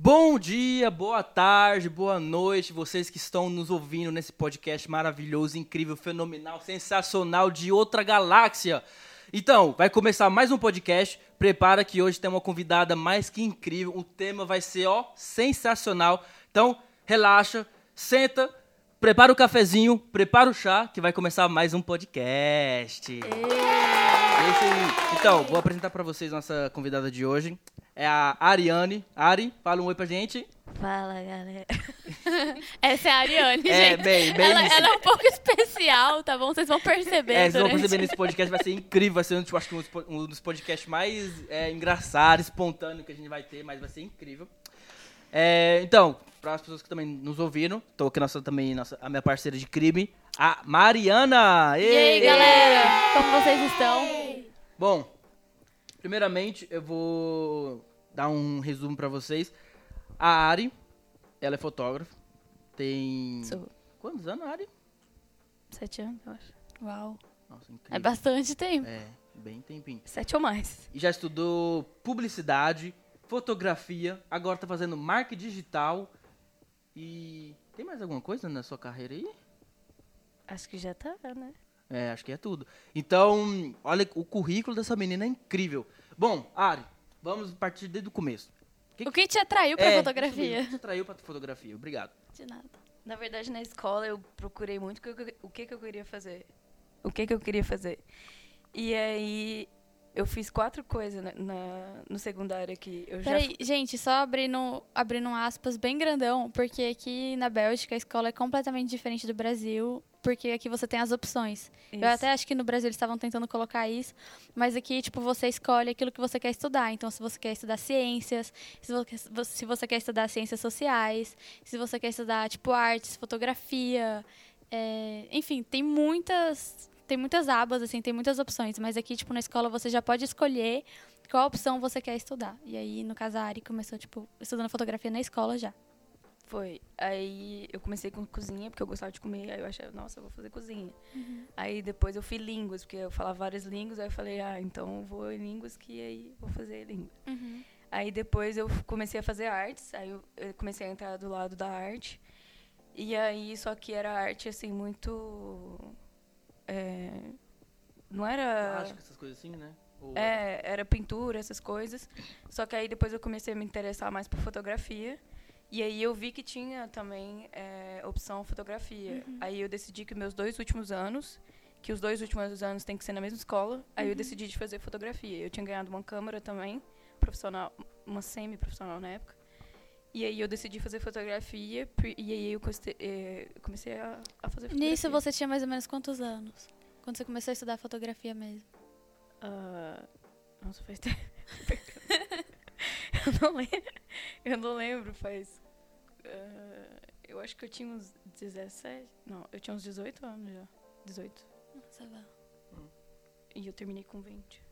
Bom dia, boa tarde, boa noite, vocês que estão nos ouvindo nesse podcast maravilhoso, incrível, fenomenal, sensacional de outra galáxia. Então, vai começar mais um podcast. Prepara que hoje tem uma convidada mais que incrível. O tema vai ser, ó, sensacional. Então, relaxa, senta, prepara o cafezinho, prepara o chá, que vai começar mais um podcast. Esse aí. Então, vou apresentar para vocês nossa convidada de hoje. É a Ariane. Ari, fala um oi pra gente. Fala, galera. Essa é a Ariane, É, gente. bem, bem ela, ela é um pouco especial, tá bom? Vocês vão perceber. É, vocês vão perceber nesse podcast, vai ser incrível, vai ser um, tipo, acho que um um dos podcasts mais é, engraçados, espontâneos que a gente vai ter, mas vai ser incrível. É, então, para as pessoas que também nos ouviram, tô aqui nossa, também nossa, a minha parceira de crime, a Mariana! E aí, galera? Como vocês estão? Bom, primeiramente eu vou dar um resumo pra vocês. A Ari, ela é fotógrafa, tem... Sou Quantos anos, Ari? sete anos, eu acho. Uau. Nossa, É incrível. bastante tempo. É, bem tempinho. Sete ou mais. E já estudou publicidade, fotografia, agora tá fazendo marketing digital. E tem mais alguma coisa na sua carreira aí? Acho que já tá, né? É, acho que é tudo. Então, olha, o currículo dessa menina é incrível. Bom, Ari, vamos partir desde o começo. O que te atraiu pra É, fotografia? O que te atraiu pra fotografia? Obrigado. De nada. Na verdade, na escola eu procurei muito o que que, que eu queria fazer. O que, que eu queria fazer. E aí eu fiz quatro coisas na, na- no secundário aqui. Eu já Peraí, gente, só abrindo, abrindo aspas bem grandão, porque aqui na Bélgica a escola é completamente diferente do Brasil, porque aqui você tem as opções. Isso. Eu até acho que no Brasil eles estavam tentando colocar isso, mas aqui, tipo, você escolhe aquilo que você quer estudar. Então, se você quer estudar ciências, se você, quer estudar ciências sociais, se você quer estudar, tipo, artes, fotografia, é, enfim, tem muitas, tem muitas abas, assim, tem muitas opções. Mas aqui, tipo, na escola você já pode escolher qual opção você quer estudar. E aí, no caso, a Ari começou, tipo, estudando fotografia na escola já. Foi. Aí eu comecei com cozinha, porque eu gostava de comer. Aí eu achei, nossa, eu vou fazer cozinha. Aí depois eu fui línguas, porque eu falava várias línguas. Aí eu falei, ah, então eu vou em línguas que aí vou fazer língua. Aí depois eu comecei a fazer artes, aí eu comecei a entrar do lado da arte. E aí, só que era arte, assim, muito. é, não era. Plástica, essas coisas assim, né? Ou- É, era pintura, essas coisas. Só que aí depois eu comecei a me interessar mais por fotografia. E aí eu vi que tinha também é, opção fotografia. Aí eu decidi que meus dois últimos anos, que os dois últimos anos tem que ser na mesma escola, aí eu decidi de fazer fotografia. Eu tinha ganhado uma câmera também, profissional, uma semi-profissional na época. E aí eu decidi fazer fotografia, e aí eu eh, comecei a, a fazer fotografia. Nisso você tinha mais ou menos quantos anos? Quando você começou a estudar fotografia mesmo? Ah, nossa, faz tempo. eu não lembro. Eu não lembro, faz. ah, eu acho que eu tinha uns 17. Não, eu tinha uns 18 anos já. 18. Nossa, vá. E eu terminei com 20.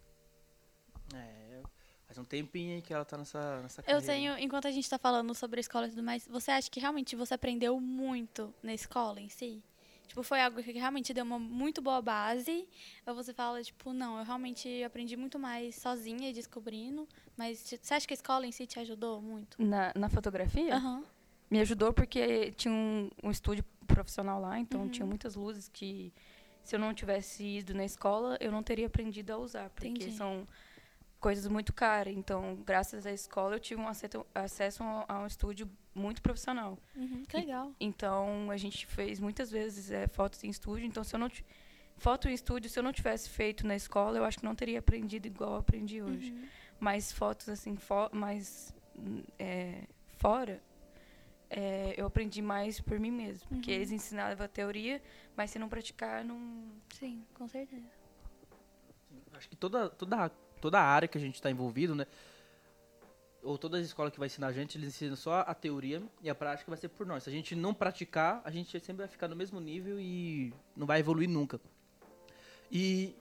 É, faz um tempinho aí que ela tá nessa, nessa Eu tenho, enquanto a gente tá falando sobre a escola e tudo mais, você acha que realmente você aprendeu muito na escola em si? Tipo, foi algo que realmente deu uma muito boa base? Ou você fala, tipo, não, eu realmente aprendi muito mais sozinha e descobrindo, mas você acha que a escola em si te ajudou muito? Na, na fotografia, Aham. me ajudou porque tinha um, um estúdio profissional lá, então Uhum. tinha muitas luzes que, se eu não tivesse ido na escola, eu não teria aprendido a usar, porque Entendi. são coisas muito caras. Então, graças à escola, eu tive um acesso, acesso a um estúdio muito profissional. Uhum, que legal. Então, a gente fez muitas vezes é, fotos em estúdio. Então, se eu não foto em estúdio, se eu não tivesse feito na escola, eu acho que não teria aprendido igual eu aprendi hoje. Uhum. Mas fotos assim, fo mais é, fora, é, eu aprendi mais por mim mesmo. Porque Uhum. eles ensinavam a teoria, mas se não praticar, não. Sim, com certeza. Acho que toda, toda, toda a área que a gente está envolvido, né? Ou toda a escola que vai ensinar a gente, eles ensinam só a teoria e a prática vai ser por nós. Se a gente não praticar, a gente sempre vai ficar no mesmo nível e não vai evoluir nunca. E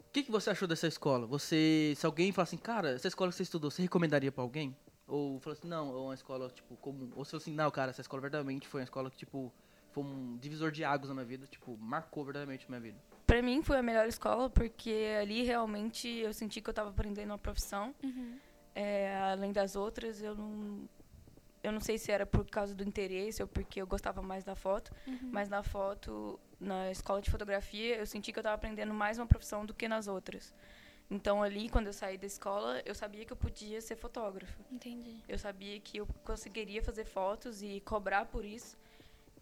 o que, que você achou dessa escola? Você, se alguém fala assim, cara, essa escola que você estudou, você recomendaria para alguém? Ou falou assim, não, é uma escola, tipo, comum. Ou se assim, não, cara, essa escola verdadeiramente foi uma escola que, tipo, foi um divisor de águas na minha vida, tipo, marcou verdadeiramente a minha vida. Pra mim foi a melhor escola, porque ali realmente eu senti que eu tava aprendendo uma profissão. Uhum. É, além das outras, eu não, eu não sei se era por causa do interesse ou porque eu gostava mais da foto, Uhum. mas na foto, na escola de fotografia, eu senti que eu estava aprendendo mais uma profissão do que nas outras. Então ali, quando eu saí da escola, eu sabia que eu podia ser fotógrafa. Entendi. Eu sabia que eu conseguiria fazer fotos e cobrar por isso.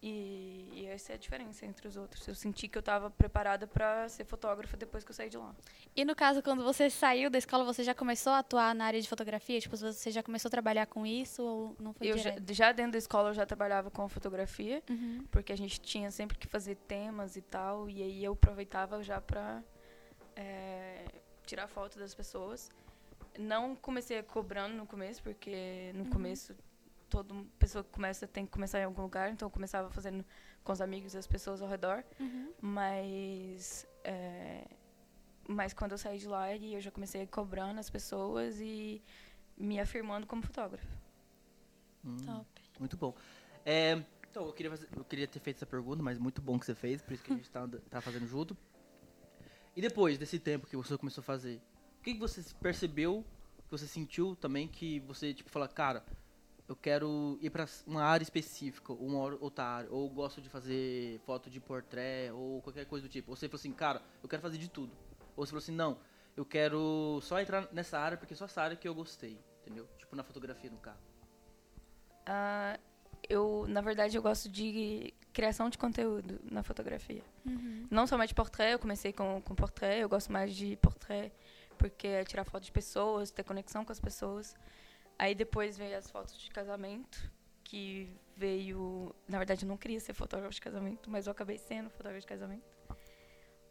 E, e essa é a diferença entre os outros. Eu senti que eu estava preparada para ser fotógrafa depois que eu saí de lá. E no caso, quando você saiu da escola, você já começou a atuar na área de fotografia? Tipo, você já começou a trabalhar com isso ou não foi Eu já, já dentro da escola eu já trabalhava com fotografia, Uhum. porque a gente tinha sempre que fazer temas e tal, e aí eu aproveitava já para tirar foto das pessoas. Não comecei cobrando no começo, porque no começo toda pessoa que começa tem que começar em algum lugar, então eu começava fazendo com os amigos e as pessoas ao redor. Uhum. Mas, é, mas quando eu saí de lá, aí eu já comecei cobrando as pessoas e me afirmando como fotógrafa. Hum, Top. Muito bom. É, então, eu queria, fazer- eu queria ter feito essa pergunta, mas muito bom que você fez, por isso que a gente tá, tá fazendo junto. E depois desse tempo que você começou a fazer, o que, que você percebeu, que você sentiu também que você, tipo, fala, cara, eu quero ir pra uma área específica, ou uma outra área, ou gosto de fazer foto de portrait, ou qualquer coisa do tipo. Ou você falou assim, cara, eu quero fazer de tudo. Ou você falou assim, não, eu quero só entrar nessa área porque é só essa área que eu gostei, entendeu? Tipo na fotografia, no caso. Ah, eu, na verdade, eu gosto de criação de conteúdo na fotografia. Uhum. Não somente portrait, eu comecei com, com portrait, eu gosto mais de portrait porque é tirar foto de pessoas, ter conexão com as pessoas. Aí depois veio as fotos de casamento, que veio. Na verdade, eu não queria ser fotógrafo de casamento, mas eu acabei sendo fotógrafo de casamento.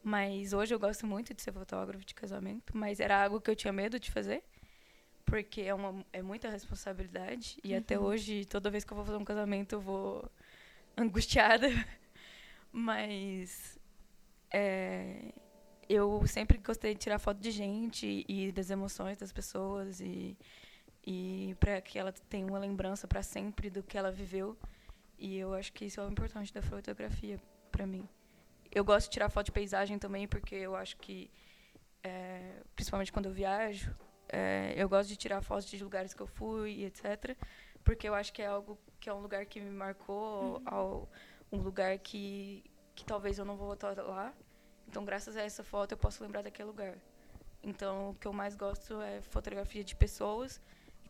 Mas hoje eu gosto muito de ser fotógrafo de casamento, mas era algo que eu tinha medo de fazer, porque é, uma, é muita responsabilidade. E até hoje, toda vez que eu vou fazer um casamento, eu vou angustiada. Mas é, eu sempre gostei de tirar foto de gente e das emoções das pessoas e, e para que ela tenha uma lembrança para sempre do que ela viveu. E eu acho que isso é o importante da fotografia para mim. Eu gosto de tirar foto de paisagem também porque eu acho que, é, principalmente quando eu viajo, é, eu gosto de tirar fotos de lugares que eu fui etc. Porque eu acho que é algo que é um lugar que me marcou, ao, um lugar que, que talvez eu não vou voltar lá. Então, graças a essa foto, eu posso lembrar daquele lugar. Então, o que eu mais gosto é fotografia de pessoas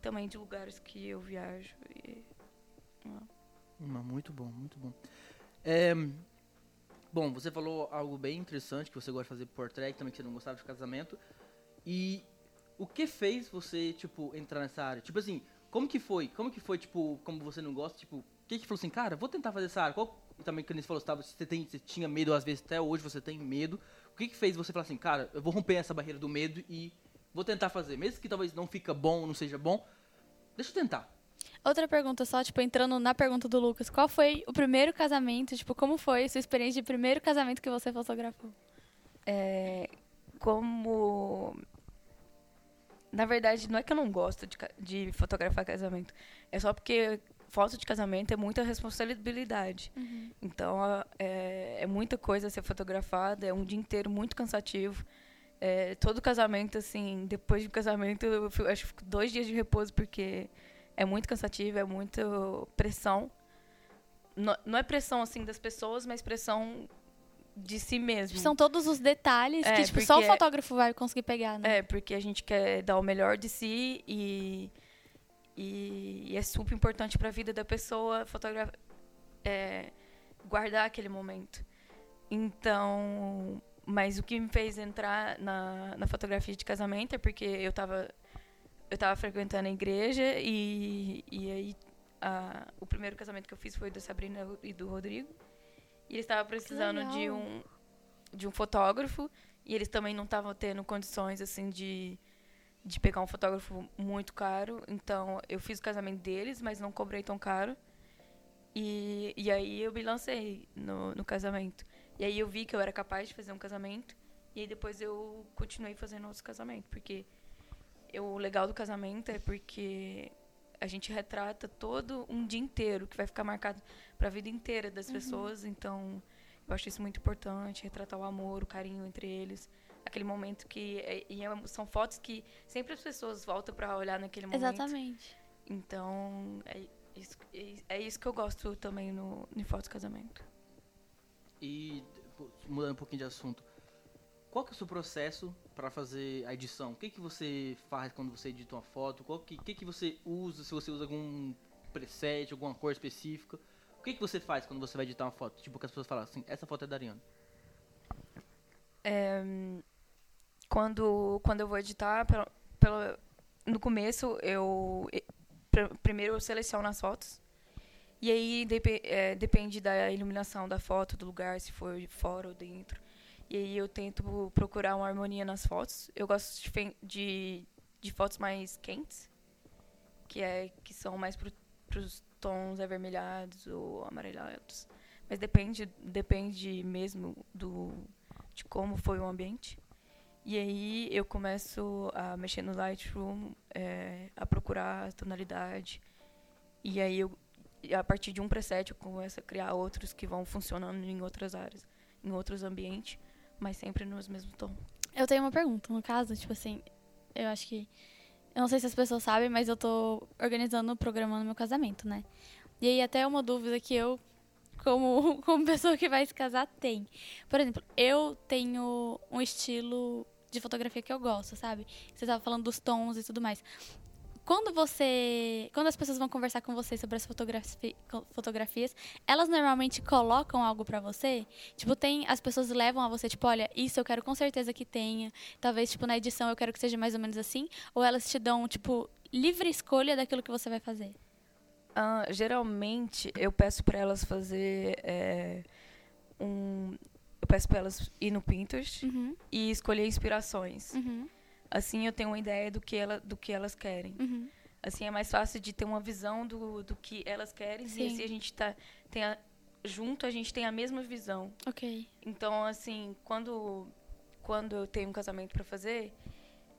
também de lugares que eu viajo. E, Hum, Muito bom, muito bom. É, bom, você falou algo bem interessante, que você gosta de fazer portrait, também que você não gostava de casamento. E o que fez você, tipo, entrar nessa área? Tipo assim, como que foi? Como que foi, tipo, como você não gosta, tipo, o que que falou assim, cara, vou tentar fazer essa área? Qual, também, quando você falou, você, você, tem, você tinha medo, às vezes até hoje você tem medo. O que que fez você falar assim, cara, eu vou romper essa barreira do medo e vou tentar fazer? Mesmo que talvez não fica bom, não seja bom, deixa eu tentar. Outra pergunta só, tipo, entrando na pergunta do Lucas. Qual foi o primeiro casamento? Tipo, como foi a sua experiência de primeiro casamento que você fotografou? é, como. Na verdade, não é que eu não gosto de, de fotografar casamento. É só porque foto de casamento é muita responsabilidade. Então, a- é, é muita coisa a ser fotografada, é um dia inteiro muito cansativo. É, todo casamento, assim, depois do casamento, eu fico- acho que fico dois dias de repouso, porque é muito cansativo, é muita pressão. Não, não é pressão, assim, das pessoas, mas pressão de si mesmo. São todos os detalhes É, que, tipo, só o porque- fotógrafo vai conseguir pegar, né? É, porque a gente quer dar o melhor de si e, e, e é super importante para a vida da pessoa fotogra é, guardar aquele momento. Então, mas o que me fez entrar na, na fotografia de casamento é porque eu estava eu tava frequentando a igreja e, e aí a, o primeiro casamento que eu fiz foi da Sabrina e do Rodrigo. E eles estavam precisando de um de um fotógrafo e eles também não estavam tendo condições assim de de pegar um fotógrafo muito caro. Então eu fiz o casamento deles, mas não cobrei tão caro. E, e aí eu me lancei no, no casamento. E aí eu vi que eu era capaz de fazer um casamento. E aí depois eu continuei fazendo outros casamentos. Porque eu- o legal do casamento é porque a gente retrata todo um dia inteiro, que vai ficar marcado para a vida inteira das pessoas. Então eu acho isso muito importante, retratar o amor, o carinho entre eles. Aquele momento que. é- e é- são fotos que sempre as pessoas voltam para olhar naquele momento. Exatamente. Então, é, Isso- é isso que eu gosto também no, em fotos de casamento. E mudando um pouquinho de assunto, qual que é o seu processo para fazer a edição? O que que você faz quando você edita uma foto? Qual que, que que você usa? Se você usa algum preset, alguma cor específica? O que que você faz quando você vai editar uma foto? Tipo que as pessoas falam assim, essa foto é da Ariana. É, hum, quando, quando eu vou editar, pelo, pelo- no começo eu pr- primeiro eu seleciono as fotos. E aí depe- é, depende da iluminação da foto, do lugar, se for fora ou dentro. E aí eu tento procurar uma harmonia nas fotos. Eu gosto de, de, de fotos mais quentes, que, é, que são mais para os tons avermelhados ou amarelados. Mas depende, depende mesmo do, de como foi o ambiente. E aí eu começo a mexer no Lightroom, é, a procurar a tonalidade. E aí eu, e a partir de um preset eu começo a criar outros que vão funcionando em outras áreas, em outros ambientes, mas sempre nos mesmos tons. Eu tenho uma pergunta, no caso, tipo assim, eu acho que. Eu não sei se as pessoas sabem, mas eu tô organizando, programando meu casamento, né? E aí até uma dúvida que eu, como, como pessoa que vai se casar, tem. Por exemplo, eu tenho um estilo de fotografia que eu gosto, sabe? Você tava falando dos tons e tudo mais. Quando você. Quando as pessoas vão conversar com você sobre as fotografi- fotografias, elas normalmente colocam algo pra você? Tipo, tem. As pessoas levam a você, tipo, olha, isso eu quero com certeza que tenha. Talvez, tipo, na edição eu quero que seja mais ou menos assim. Ou elas te dão, tipo, livre escolha daquilo que você vai fazer. Ah, geralmente eu peço para elas fazer é, um. Eu peço para elas ir no Pinterest Uhum. e escolher inspirações. Uhum. Assim eu tenho uma ideia do que, ela, do que elas querem. Uhum. Assim é mais fácil de ter uma visão do, do que elas querem. Sim. E assim a gente tá tem a, junto a gente tem a mesma visão. Ok. Então assim quando quando eu tenho um casamento para fazer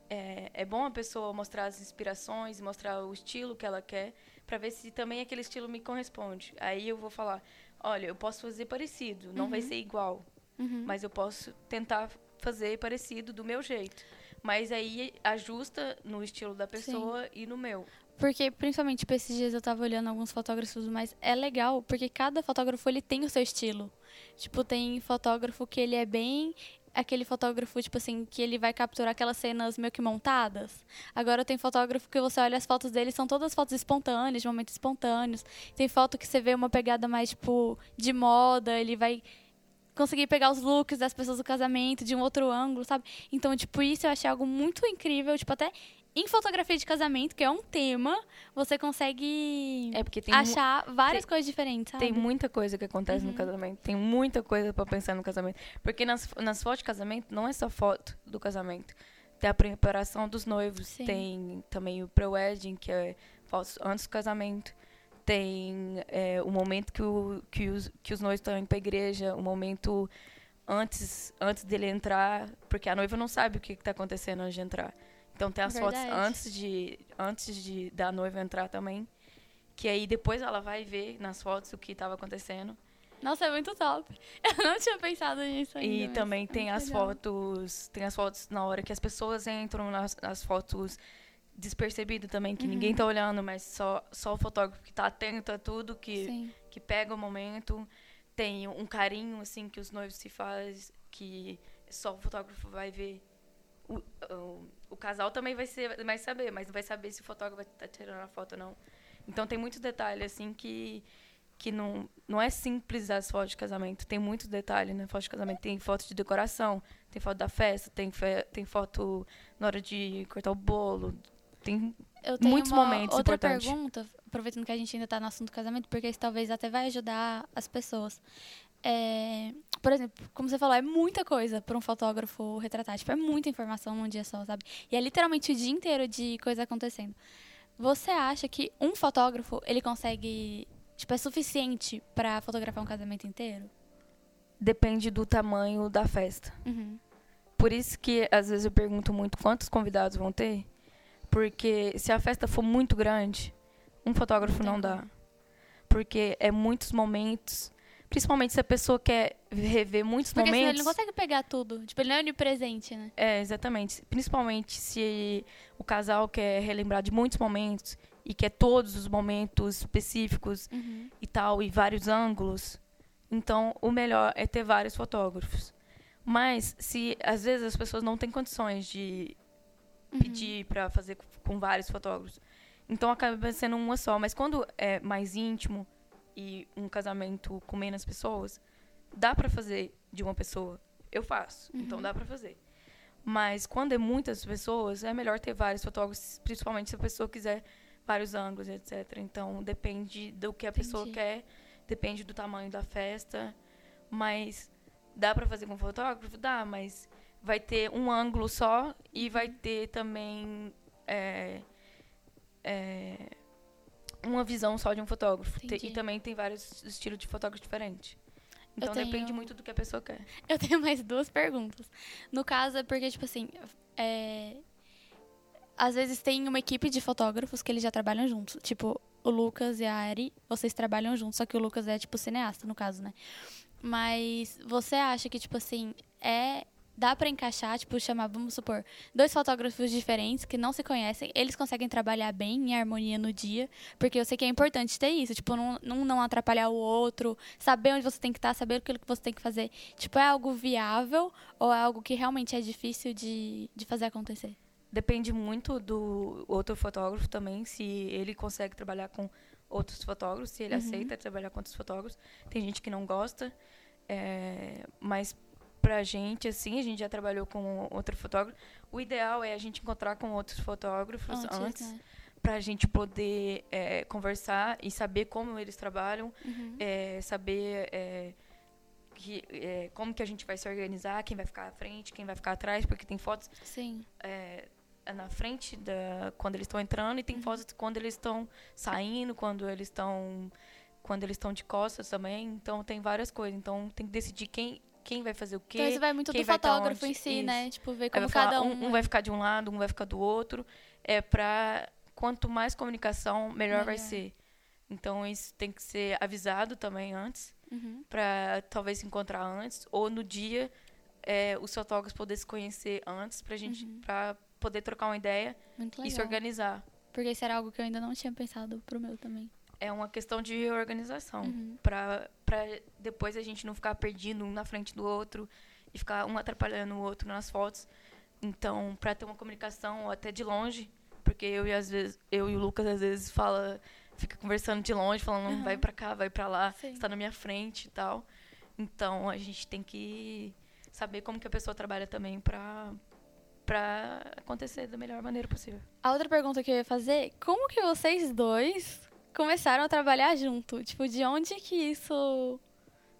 é, é bom a pessoa mostrar as inspirações, mostrar o estilo que ela quer, para ver se também aquele estilo me corresponde. Aí eu vou falar, olha, eu posso fazer parecido, não vai Uhum. ser igual, Uhum. mas eu posso tentar fazer parecido do meu jeito. Mas aí ajusta no estilo da pessoa e no meu. Porque, principalmente, tipo, esses dias eu tava olhando alguns fotógrafos, mas é legal, porque cada fotógrafo, ele tem o seu estilo. Tipo, tem fotógrafo que ele é bem... Aquele fotógrafo, tipo assim, que ele vai capturar aquelas cenas meio que montadas. Agora tem fotógrafo que você olha as fotos dele, são todas fotos espontâneas, de momentos espontâneos. Tem foto que você vê uma pegada mais, tipo, de moda, ele vai conseguir pegar os looks das pessoas do casamento de um outro ângulo, sabe? Então, tipo, isso eu achei algo muito incrível, tipo, até em fotografia de casamento, que é um tema, você consegue É porque tem achar várias tem- coisas diferentes, sabe? Tem muita coisa que acontece Uhum. no casamento. Tem muita coisa pra pensar no casamento. Porque nas, nas fotos de casamento, não é só foto do casamento. Tem a preparação dos noivos. Sim. Tem também o pre-wedding, que é fotos antes do casamento. Tem é, o momento que, o, que, os, que os noivos estão indo pra igreja. O momento antes, antes dele entrar. Porque a noiva não sabe o que está acontecendo antes de entrar. Então tem as fotos Verdade. antes, de, antes de, da noiva entrar também. Que aí depois ela vai ver nas fotos o que estava acontecendo. Nossa, é muito top. Eu não tinha pensado nisso ainda. e também é tem muito as legal. fotos. Tem as fotos na hora que as pessoas entram nas, nas fotos despercebido também, que Uhum. ninguém tá olhando, mas só, só o fotógrafo que tá atento a tudo, que, Sim. que pega o momento. Tem um carinho, assim, que os noivos se faz, que só o fotógrafo vai ver. O, o, o casal também vai, ser, vai saber, mas não vai saber se o fotógrafo tá tirando a foto ou não. Então tem muitos detalhes, assim, que, que não, não é simples as fotos de casamento. Tem muitos detalhes na foto de casamento. Tem foto de decoração, tem foto da festa, tem, fe, tem foto na hora de cortar o bolo. Tem Eu tenho muitos uma momentos outra importantes. pergunta, aproveitando que a gente ainda está no assunto do casamento, porque isso talvez até vai ajudar as pessoas. É, por exemplo, como você falou, é muita coisa para um fotógrafo retratar. Tipo, é muita informação num dia só, sabe? E é literalmente o dia inteiro de coisa acontecendo. Você acha que um fotógrafo, ele consegue... Tipo, é suficiente para fotografar um casamento inteiro? depende do tamanho da festa. Uhum. Por isso que às vezes eu pergunto muito quantos convidados vão ter, porque se a festa for muito grande, um fotógrafo Não dá. Porque é muitos momentos, principalmente se a pessoa quer rever muitos Porque senão ele momentos. não consegue pegar tudo. Tipo, ele não é onipresente, né? É, exatamente. Principalmente se o casal quer relembrar de muitos momentos e quer todos os momentos específicos Uhum. e tal, e vários ângulos, então o melhor é ter vários fotógrafos. Mas se às vezes as pessoas não têm condições de Uhum. pedir para fazer com vários fotógrafos, então acaba sendo uma só. Mas quando é mais íntimo e um casamento com menos pessoas, dá para fazer de uma pessoa. Eu faço, então dá para fazer. Mas quando é muitas pessoas, é melhor ter vários fotógrafos, principalmente se a pessoa quiser vários ângulos, etc. Então depende do que a pessoa Entendi. quer, depende do tamanho da festa, mas dá para fazer com fotógrafo? Dá, mas vai ter um ângulo só e vai ter também é, é, uma visão só de um fotógrafo. Entendi. e também tem vários estilos de fotógrafo diferentes. Então tenho- depende muito do que a pessoa quer. Eu tenho mais duas perguntas. No caso, é porque, tipo assim, é... às vezes tem uma equipe de fotógrafos que eles já trabalham juntos. Tipo, o Lucas e a Ari, vocês trabalham juntos, só que o Lucas é, tipo, cineasta, no caso, né? Mas você acha que, tipo assim, é. Dá pra encaixar, tipo, chamar, vamos supor, dois fotógrafos diferentes que não se conhecem, eles conseguem trabalhar bem em harmonia no dia, porque eu sei que é importante ter isso, tipo, não, não, não atrapalhar o outro, saber onde você tem que estar, saber aquilo que você tem que fazer. Tipo, é algo viável ou é algo que realmente é difícil de, de fazer acontecer? Depende muito do outro fotógrafo também, se ele consegue trabalhar com outros fotógrafos, se ele Uhum. aceita trabalhar com outros fotógrafos. Tem gente que não gosta, é, mas pra gente, assim, a gente já trabalhou com outro fotógrafo. O ideal é a gente encontrar com outros fotógrafos antes, né? pra gente poder é, conversar e saber como eles trabalham, Uhum. é, saber é, que, é, como que a gente vai se organizar, quem vai ficar à frente, quem vai ficar atrás, porque tem fotos Sim. é, na frente da quando eles estão entrando e Uhum. tem fotos quando eles estão saindo, quando eles estão quando eles estão de costas também. Então tem várias coisas. Então tem que decidir quem quem vai fazer o quê. Então isso vai muito do vai tá fotógrafo em si, Isso. né? Tipo, ver como vai cada um, um. um vai ficar de um lado, um vai ficar do outro. É para quanto mais comunicação, melhor, vai Melhor. ser. Então isso tem que ser avisado também antes Uhum. para talvez se encontrar antes ou no dia é, os fotógrafos poder se conhecer antes pra gente Uhum. para poder trocar uma ideia e se organizar. Porque isso era algo que eu ainda não tinha pensado pro meu também. É uma questão de organização. Uhum. Pra, pra depois a gente não ficar perdido um na frente do outro e ficar um atrapalhando o outro nas fotos. Então, pra ter uma comunicação até de longe, porque eu e às vezes eu e o Lucas às vezes fala, fica conversando de longe, falando Aham. vai pra cá, vai pra lá, Sim. está na minha frente e tal. Então, a gente tem que saber como que a pessoa trabalha também pra para acontecer da melhor maneira possível. A outra pergunta que eu ia fazer, como que vocês dois começaram a trabalhar junto? Tipo, de onde que isso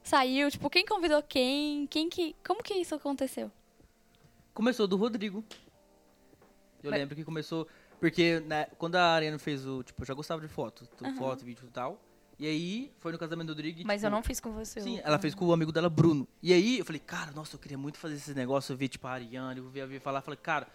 saiu? Tipo, quem convidou quem? Quem que, como que isso aconteceu? Começou do Rodrigo. Eu Mas- lembro que começou. Porque né, quando a Ariana fez o. Tipo, eu já gostava de foto. Aham. Foto, vídeo e tal. E aí foi no casamento do Rodrigo. e, Mas eu tipo, não fiz com você. Sim, eu- ela fez com o amigo dela, Bruno. E aí eu falei, cara, nossa, eu queria muito fazer esse negócio, eu ver, tipo, a Ariane, eu ver a ver falar, falei, cara.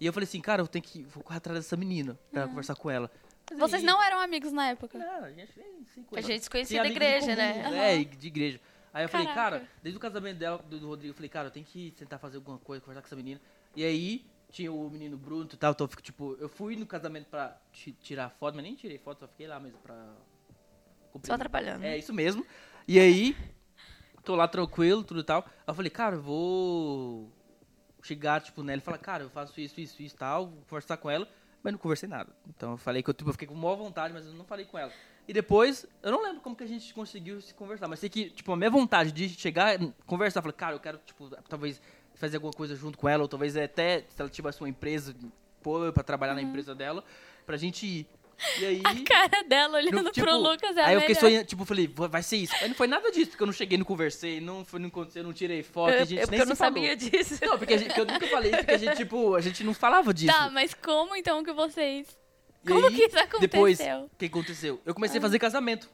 E eu falei assim, cara, eu tenho que. Vou correr atrás dessa menina pra conversar com ela. Vocês não eram amigos na época? Não, a gente nem se A conhece. gente se conhecia da igreja, né? É, de igreja. Aí eu falei, Caraca. cara, desde o casamento dela, do, do Rodrigo, eu falei, cara, eu tenho que tentar fazer alguma coisa, conversar com essa menina. E aí, tinha o menino Bruno e tal, então eu fico, tipo, eu fui no casamento pra ti- tirar foto, mas nem tirei foto, só fiquei lá mesmo pra... cumprir Só atrapalhando. É, isso mesmo. E aí, tô lá tranquilo, tudo e tal. Aí eu falei, cara, eu vou chegar, tipo, nela e falar, cara, eu faço isso, isso, isso e tal, vou conversar com ela, mas não conversei nada. Então eu falei que eu, tipo, eu fiquei com maior vontade, mas eu não falei com ela. E depois, eu não lembro como que a gente conseguiu se conversar, mas sei que, tipo, a minha vontade de chegar, conversar, falar, cara, eu quero, tipo, talvez fazer alguma coisa junto com ela, ou talvez até, se ela tivesse uma empresa, pôr pra trabalhar na empresa dela, pra gente ir. E aí... A cara dela olhando No- tipo, pro Lucas é a Aí eu fiquei sonhando, tipo, falei, "Vai- ser isso. Aí não foi nada disso, porque eu não cheguei, não conversei, não, foi, não aconteceu, não tirei foto, Eu, a gente eu, porque nem eu não falou. sabia disso. Não, porque, a gente, porque eu nunca falei isso, porque a gente, tipo, a gente não falava disso. Tá, mas como então que vocês... E Como aí, que isso aconteceu? Depois, o que aconteceu? Eu comecei a Ah. fazer casamento.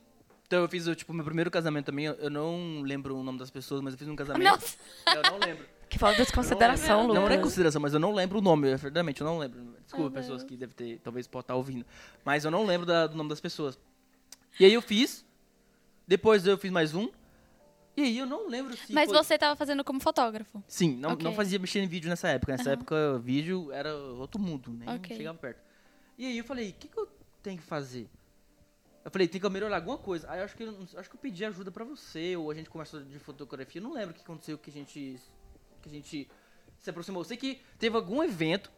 Então eu fiz, o, tipo, meu primeiro casamento também, eu- eu não lembro o nome das pessoas, mas eu fiz um casamento. Nossa, Eu não lembro. Que falta de consideração, lembro. Lucas. Não, não é consideração, mas eu não lembro o nome, eu- verdadeiramente, eu não lembro. Desculpa, pessoas Deus. que devem ter, talvez pode estar ouvindo. Mas eu não lembro da- do nome das pessoas. E aí eu fiz, depois eu fiz mais um, e aí eu não lembro se mas foi... você tava fazendo como fotógrafo. Sim, não, Ok. não fazia mexer em vídeo nessa época. Nessa Aham. época, vídeo era outro mundo, nem Ok. chegava perto. E aí eu falei, o que, que eu tem que fazer? Eu falei, tem que melhorar alguma coisa. Aí eu acho que, eu, acho que eu pedi ajuda pra você, ou a gente conversou de fotografia. Eu não lembro o que aconteceu, que a gente, que a gente se aproximou. Eu sei que teve algum evento,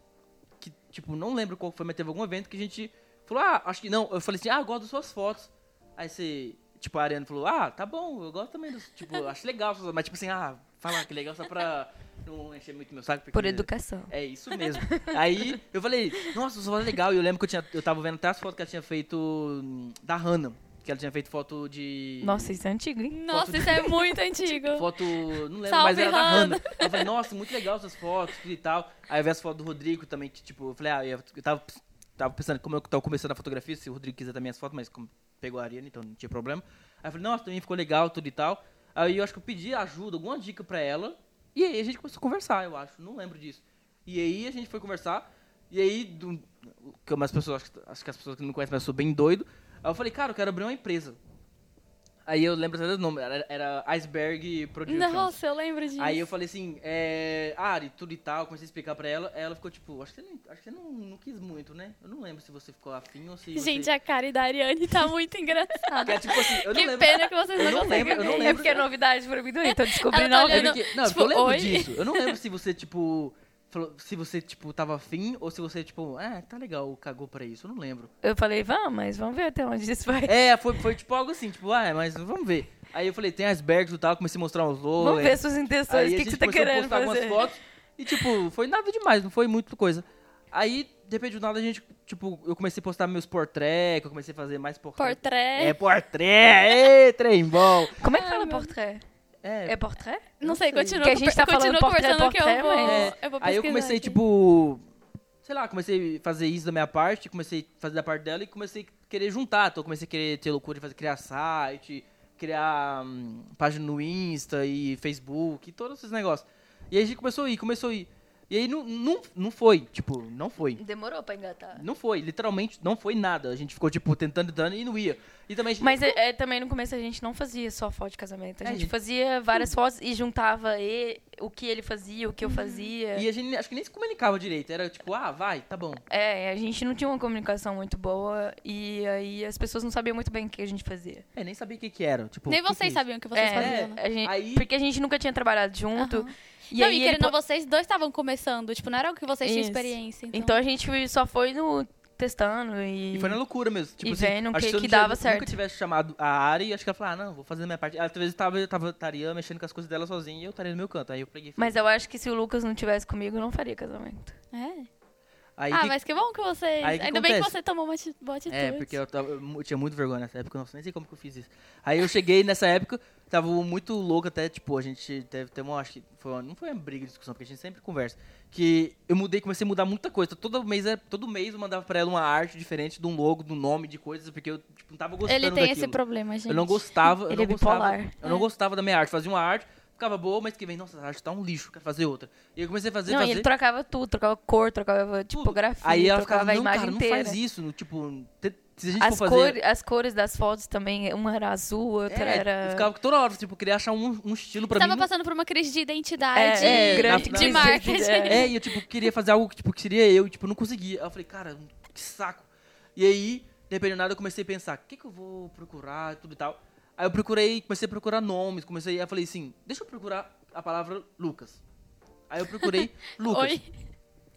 que, tipo, não lembro qual foi, mas teve algum evento que a gente falou, ah, acho que não. Eu falei assim, ah, eu gosto das suas fotos. Aí você, tipo, a Ariane falou, ah, tá bom, eu gosto também dos, tipo, acho legal, mas tipo assim, ah, falar que legal só pra não encher muito meu saco. Por educação. é isso mesmo. Aí eu falei, nossa, sua foto é legal. E eu lembro que eu, tinha, eu tava vendo até as fotos que ela tinha feito hum, da Hannah. Que ela tinha feito foto de. Nossa, isso é antigo, hein? Nossa, isso é muito antigo. Foto. Não lembro, Salve, mas era da Hannah. Eu falei, nossa, muito legal essas fotos e tal. Aí eu vi as fotos do Rodrigo também, que tipo, eu falei, ah, eu tava, tava pensando, como eu tava começando a fotografia, se o Rodrigo quiser também as fotos, mas como pegou a Ariane, então não tinha problema. Aí eu falei, nossa, também ficou legal, tudo e tal. Aí eu acho que eu pedi ajuda, alguma dica pra ela. E aí a gente começou a conversar, eu acho. Não lembro disso. E aí a gente foi conversar. E aí, do, que umas pessoas, acho que, acho que as pessoas que não conhecem, mas eu sou bem doido. Aí eu falei, cara, eu quero abrir uma empresa. Aí eu lembro até do nome, era, era Iceberg Productions. Nossa, eu lembro disso. Aí eu falei assim, é, Ari, tudo e tal, comecei a explicar pra ela, aí ela ficou tipo, acho que você, não, acho que você não, não quis muito, né? Eu não lembro se você ficou afim ou se Gente, você... a cara da Ariane tá muito engraçada. Que é tipo assim, eu não que lembro... pena que vocês eu não, não conseguem lembro, eu não lembro. É porque é novidade pra mim também, tô descobrindo tá ao vivo. olhando- Porque- não, tipo, eu lembro oi? disso. Eu não lembro se você, tipo, falou, se você, tipo, tava afim ou se você, tipo, ah, tá legal, cagou pra isso. Eu não lembro. Eu falei, vamos, mas vamos ver até onde isso vai. É, foi, foi tipo algo assim, tipo, ah, mas vamos ver. Aí eu falei, tem icebergs e tal, comecei a mostrar uns logos. Vamos ver suas intenções, o que, que você tá querendo postar fazer. algumas fotos e, tipo, foi nada demais, não foi muito coisa. Aí, de repente, do nada, a gente, tipo, eu comecei a postar meus que eu comecei a fazer mais portrait. Portrait. É, portrait, ei, trem bom. Como é que fala meu- portrait? É, É portrait? Não sei, sei. continua, Que a gente tá continua falando portrait, conversando que eu portrait, vou, mas- eu vou Aí eu comecei, aqui. tipo. Sei lá, comecei a fazer isso da minha parte, comecei a fazer da parte dela e comecei a querer juntar. Então comecei a querer ter loucura de fazer, criar site, criar hum, página no Insta e Facebook e todos esses negócios. E aí a gente começou a ir, começou a ir. E aí não, não, não foi, tipo, não foi. Demorou pra engatar. Não foi, literalmente não foi nada. A gente ficou, tipo, tentando, tentando e não ia. E também gente Mas é, é, também no começo a gente não fazia só foto de casamento. A É, gente gente- fazia várias fotos e juntava e, o que ele fazia, o que eu fazia. E a gente acho que nem se comunicava direito. Era tipo, ah, vai, tá bom. É, a gente não tinha uma comunicação muito boa e aí as pessoas não sabiam muito bem o que a gente fazia. É, nem sabia o que que era. Tipo, Nem que que vocês é isso? sabiam o que vocês é, faziam, né? a gente- Aí- porque a gente nunca tinha trabalhado junto. Aham. E não, aí e querendo não, vocês dois estavam começando. Tipo, não era o que vocês tinham Isso. experiência. Então, Então a gente só foi no testando e. E foi na loucura mesmo. Tipo E assim, vendo acho que- se eu que tivesse- dava certo. nunca tivesse chamado a Ari, acho que ela falou, ah, não, vou fazer a minha parte. Ela talvez tava, tava, estaria mexendo com as coisas dela sozinha e eu estaria no meu canto. Aí eu peguei. Mas eu acho que se o Lucas não tivesse comigo, eu não faria casamento. É. Aí ah, que- mas que bom que que Ainda bem que acontece? você tomou uma boa atitude. É, porque eu, tava, eu tinha muito vergonha nessa época, nossa, nem sei como que eu fiz isso. Aí eu cheguei nessa época, tava muito louco até, tipo, a gente teve, teve uma, acho que foi uma- não foi uma briga de discussão, porque a gente sempre conversa, que eu mudei, comecei a mudar muita coisa. Todo mês, era- todo mês eu mandava pra ela uma arte diferente de um logo, do nome, de coisas, porque eu tipo, não tava gostando Ele tem daquilo. esse problema, gente. Eu não gostava, eu Ele não é gostava, bipolar. eu não É. gostava da minha arte, fazia uma arte, ficava boa, mas que vem, nossa, essa arte tá um lixo, quero fazer outra. E eu comecei a fazer, não, e fazer. ele trocava tudo, trocava cor, trocava tudo. tipografia, Aí ela trocava ficava, a não, imagem cara, não inteira. faz isso, no, tipo, se a gente As, for fazer... cor- as cores das fotos também, uma era azul, outra É, era. eu ficava toda hora, tipo, queria achar um, um estilo pra Você tava mim. passando por uma crise de identidade É, é, grande na- de na- marketing. É. É, e eu, tipo, queria fazer algo que, tipo, que seria eu, e, tipo, não conseguia. Aí eu falei, cara, que saco. E aí, dependendo de nada, eu comecei a pensar, o que que eu vou procurar e tudo e tal. Aí eu procurei, comecei a procurar nomes, comecei, aí falei assim, deixa eu procurar a palavra Lucas. Aí eu procurei Lucas. Oi.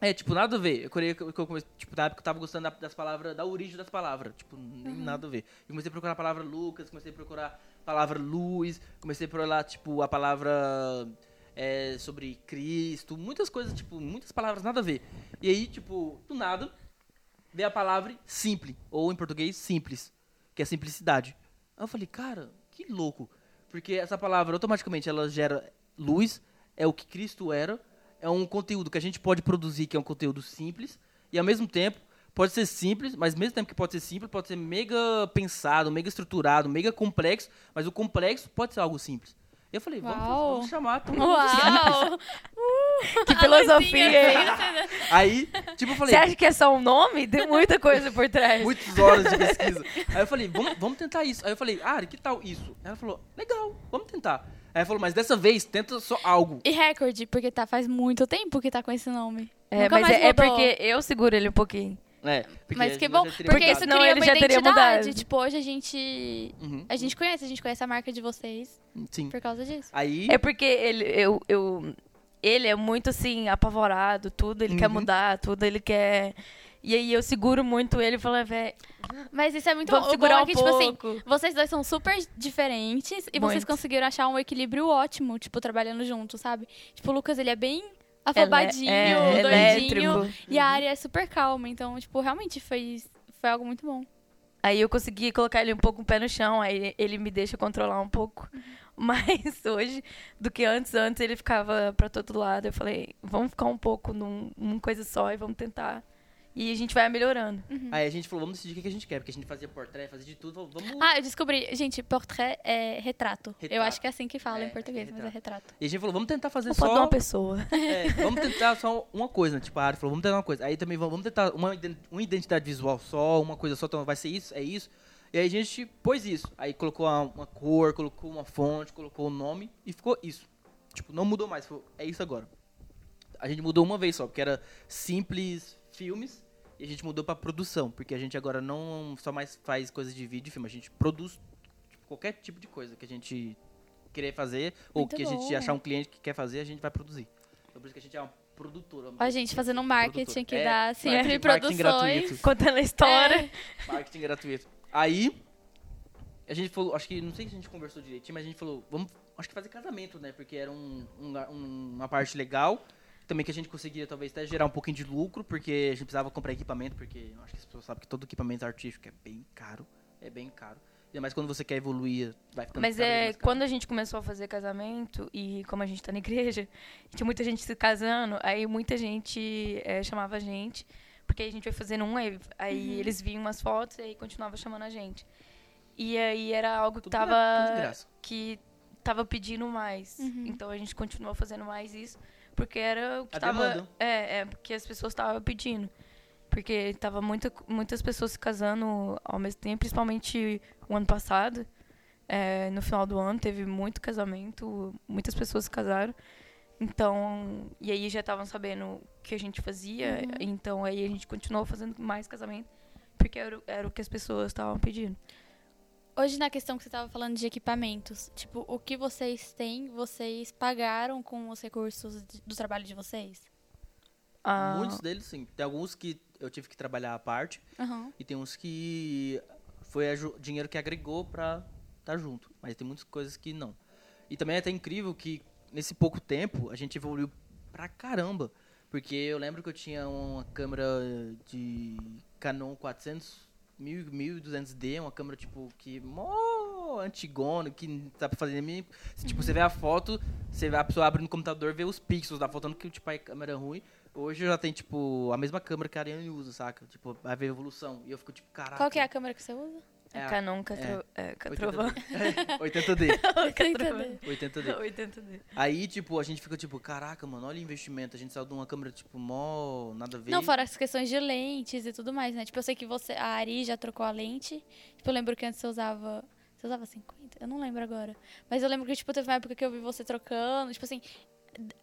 É, tipo, nada a ver. Eu que eu comecei, tipo, na época eu tava gostando da- das palavras, da origem das palavras. Tipo, nem nada a ver. Eu comecei a procurar a palavra Lucas, comecei a procurar a palavra luz, comecei a procurar, tipo, a palavra é, sobre Cristo, muitas coisas, tipo, muitas palavras nada a ver. E aí, tipo, do nada, veio a palavra simples, ou em português, simples, que é simplicidade. Aí eu falei, cara, que louco. Porque essa palavra, automaticamente, ela gera luz, é o que Cristo era, é um conteúdo que a gente pode produzir, que é um conteúdo simples, e ao mesmo tempo pode ser simples, mas ao mesmo tempo que pode ser simples, pode ser mega pensado, mega estruturado, mega complexo, mas o complexo pode ser algo simples. Eu falei, vamos, vamos chamar Uau! Que filosofia, luzinha, hein? assim, Aí, tipo, eu falei, Você acha que é só um nome? Tem muita coisa por trás. muitas horas de pesquisa. Aí eu falei, vamos, vamos tentar isso. Aí eu falei, Ari, que tal isso? Ela falou, legal, vamos tentar. Aí ela falou, mas dessa vez tenta só algo. E recorde, porque tá faz muito tempo que tá com esse nome. É, Nunca mas mais é, é porque eu seguro ele um pouquinho. É, Mas que bom, porque mudado. isso Senão cria ele uma já teria identidade. mudado. Tipo, hoje a gente. Uhum. A gente conhece, a gente conhece a marca de vocês Sim. por causa disso. Aí, É porque ele, eu, eu, ele é muito assim, apavorado, tudo, ele quer Uhum. mudar, tudo, ele quer. E aí eu seguro muito ele e falo, velho, Mas isso é muito vamos bom. O bom segurar é um que, tipo assim, pouco. vocês dois são super diferentes e vocês Muito. conseguiram achar um equilíbrio ótimo, tipo, trabalhando juntos, sabe? Tipo, o Lucas, ele é bem afobadinho, é, doidinho. elétrico. E a área é super calma. Então, tipo, realmente foi, foi algo muito bom. Aí eu consegui colocar ele um pouco o pé no chão, aí ele me deixa controlar um pouco. Mas hoje, do que antes, antes ele ficava pra todo lado. Eu falei, vamos ficar um pouco num, numa coisa só e vamos tentar. E a gente vai melhorando. aí a gente falou, vamos decidir o que a gente quer, porque a gente fazia portrait, fazia de tudo, vamos... Ah, eu descobri. Gente, portrait é retrato. Eu Retrato. acho que é assim que fala É, em português, é mas é retrato. E a gente falou, vamos tentar fazer de só... uma pessoa. É, vamos tentar só uma coisa, né? Tipo, a Ari falou, vamos tentar uma coisa. Aí também vamos vamos tentar uma, uma identidade visual só, uma coisa só, então vai ser isso, é isso. E aí a gente pôs isso. Aí colocou uma, uma cor, colocou uma fonte, colocou o nome e ficou isso. Tipo, não mudou mais, falou, é isso agora. A gente mudou uma vez só, porque era simples filmes e a gente mudou pra produção, porque a gente agora não só mais faz coisas de vídeo e filme, a gente produz tipo, qualquer tipo de coisa que a gente querer fazer ou Muito que a gente bom. achar um cliente que quer fazer, a gente vai produzir. Então por isso que a gente é uma produtora. A gente fazendo um marketing Produtora. que É, dá sempre marketing- marketing produções. gratuito. Contando a história. É. Marketing gratuito. Aí, a gente falou, acho que, não sei se a gente conversou direitinho, mas a gente falou, vamos, acho que fazer casamento, né? Porque era um, um- um- uma parte legal. Também que a gente conseguia, talvez, até gerar um pouquinho de lucro, porque a gente precisava comprar equipamento, porque acho que as pessoas sabem que todo equipamento artístico é bem caro. É bem caro. Ainda mais quando você quer evoluir, vai ficando Mas é, quando a gente começou a fazer casamento, e como a gente tá na igreja, tinha muita gente se casando, aí muita gente é, chamava a gente, porque a gente foi fazendo um, aí, aí eles viam umas fotos e aí continuava chamando a gente. E aí era algo que tava, que tava pedindo mais. Uhum. Então a gente continuou fazendo mais isso, porque era o que A tava. demanda. É, é, porque as pessoas estavam pedindo. Porque tava muita, muitas pessoas se casando ao mesmo tempo, principalmente o ano passado. É, no final do ano teve muito casamento, muitas pessoas se casaram. Então, e aí já estavam sabendo o que a gente fazia, Uhum. então aí a gente continuou fazendo mais casamento, porque era, o- era o que as pessoas estavam pedindo. Hoje, na questão que você estava falando de equipamentos, tipo, o que vocês têm, vocês pagaram com os recursos de- do trabalho de vocês? Ah, Muitos deles, sim. Tem alguns que eu tive que trabalhar à parte, Aham. E tem uns que foi dinheiro que agregou pra estar junto. Mas tem muitas coisas que não. E também é até incrível que nesse pouco tempo a gente evoluiu pra caramba. Porque eu lembro que eu tinha uma câmera de Canon 400, 1000 1200D, uma câmera tipo que mó antigona, que não dá pra fazer nem. Tipo, você vê a foto, você vê a pessoa abre no computador, vê os pixels da foto, tanto que tipo, a câmera é ruim. Hoje já tem, tipo, a mesma câmera que a Ariane usa, saca? Tipo, vai ver a evolução. E eu fico tipo, caraca. Qual que é a câmera que você usa? É a Canon Catro, é, Catrovan. 80D. 80D. 80D. 80D. Aí, tipo, a gente fica tipo, caraca, mano, olha o investimento. A gente saiu de uma câmera, tipo, mó nada a ver. Não, fora as questões de lentes e tudo mais, né? Tipo, eu sei que você, a Ari já trocou a lente. Tipo, eu lembro que antes você usava. Você usava 50? Eu não lembro agora. Mas eu lembro que, tipo, teve uma época que eu vi você trocando. Tipo assim,